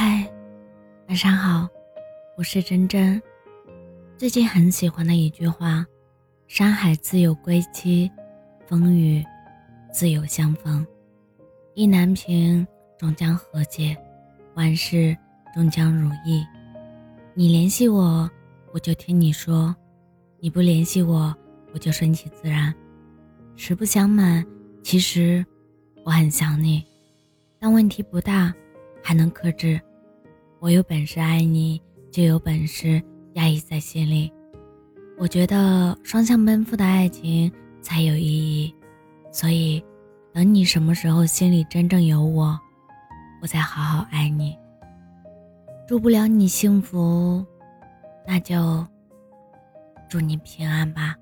嗨，晚上好，我是真真。最近很喜欢的一句话：“山海自有归期，风雨自有相逢。意难平，终将和解；万事终将如意。你联系我，我就听你说；你不联系我，我就顺其自然。实不相瞒，其实我很想你，但问题不大。”还能克制，我有本事爱你，就有本事压抑在心里。我觉得双向奔赴的爱情才有意义，所以等你什么时候心里真正有我，我再好好爱你。祝不了你幸福，那就祝你平安吧。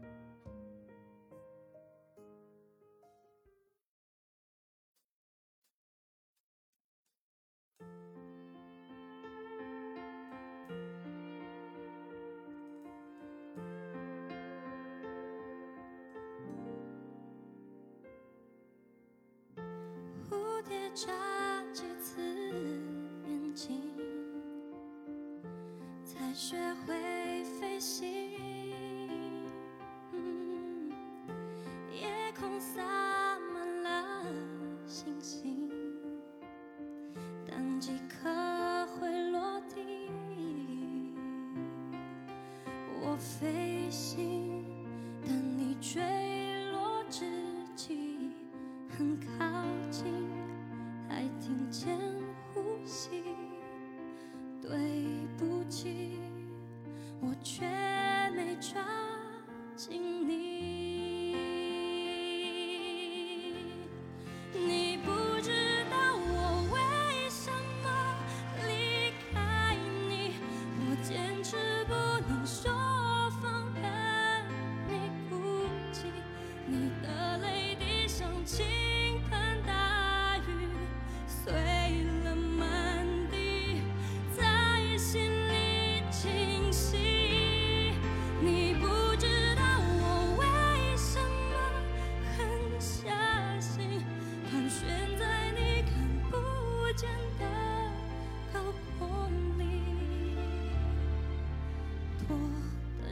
眨几次眼睛，才学会飞行。夜空洒满了星星，但几颗会落地。我飞行，等你坠落之际，很靠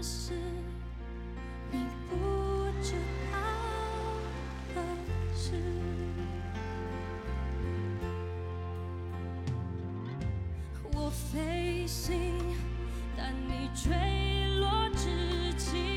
是你不知道的事我飞行但你坠落之际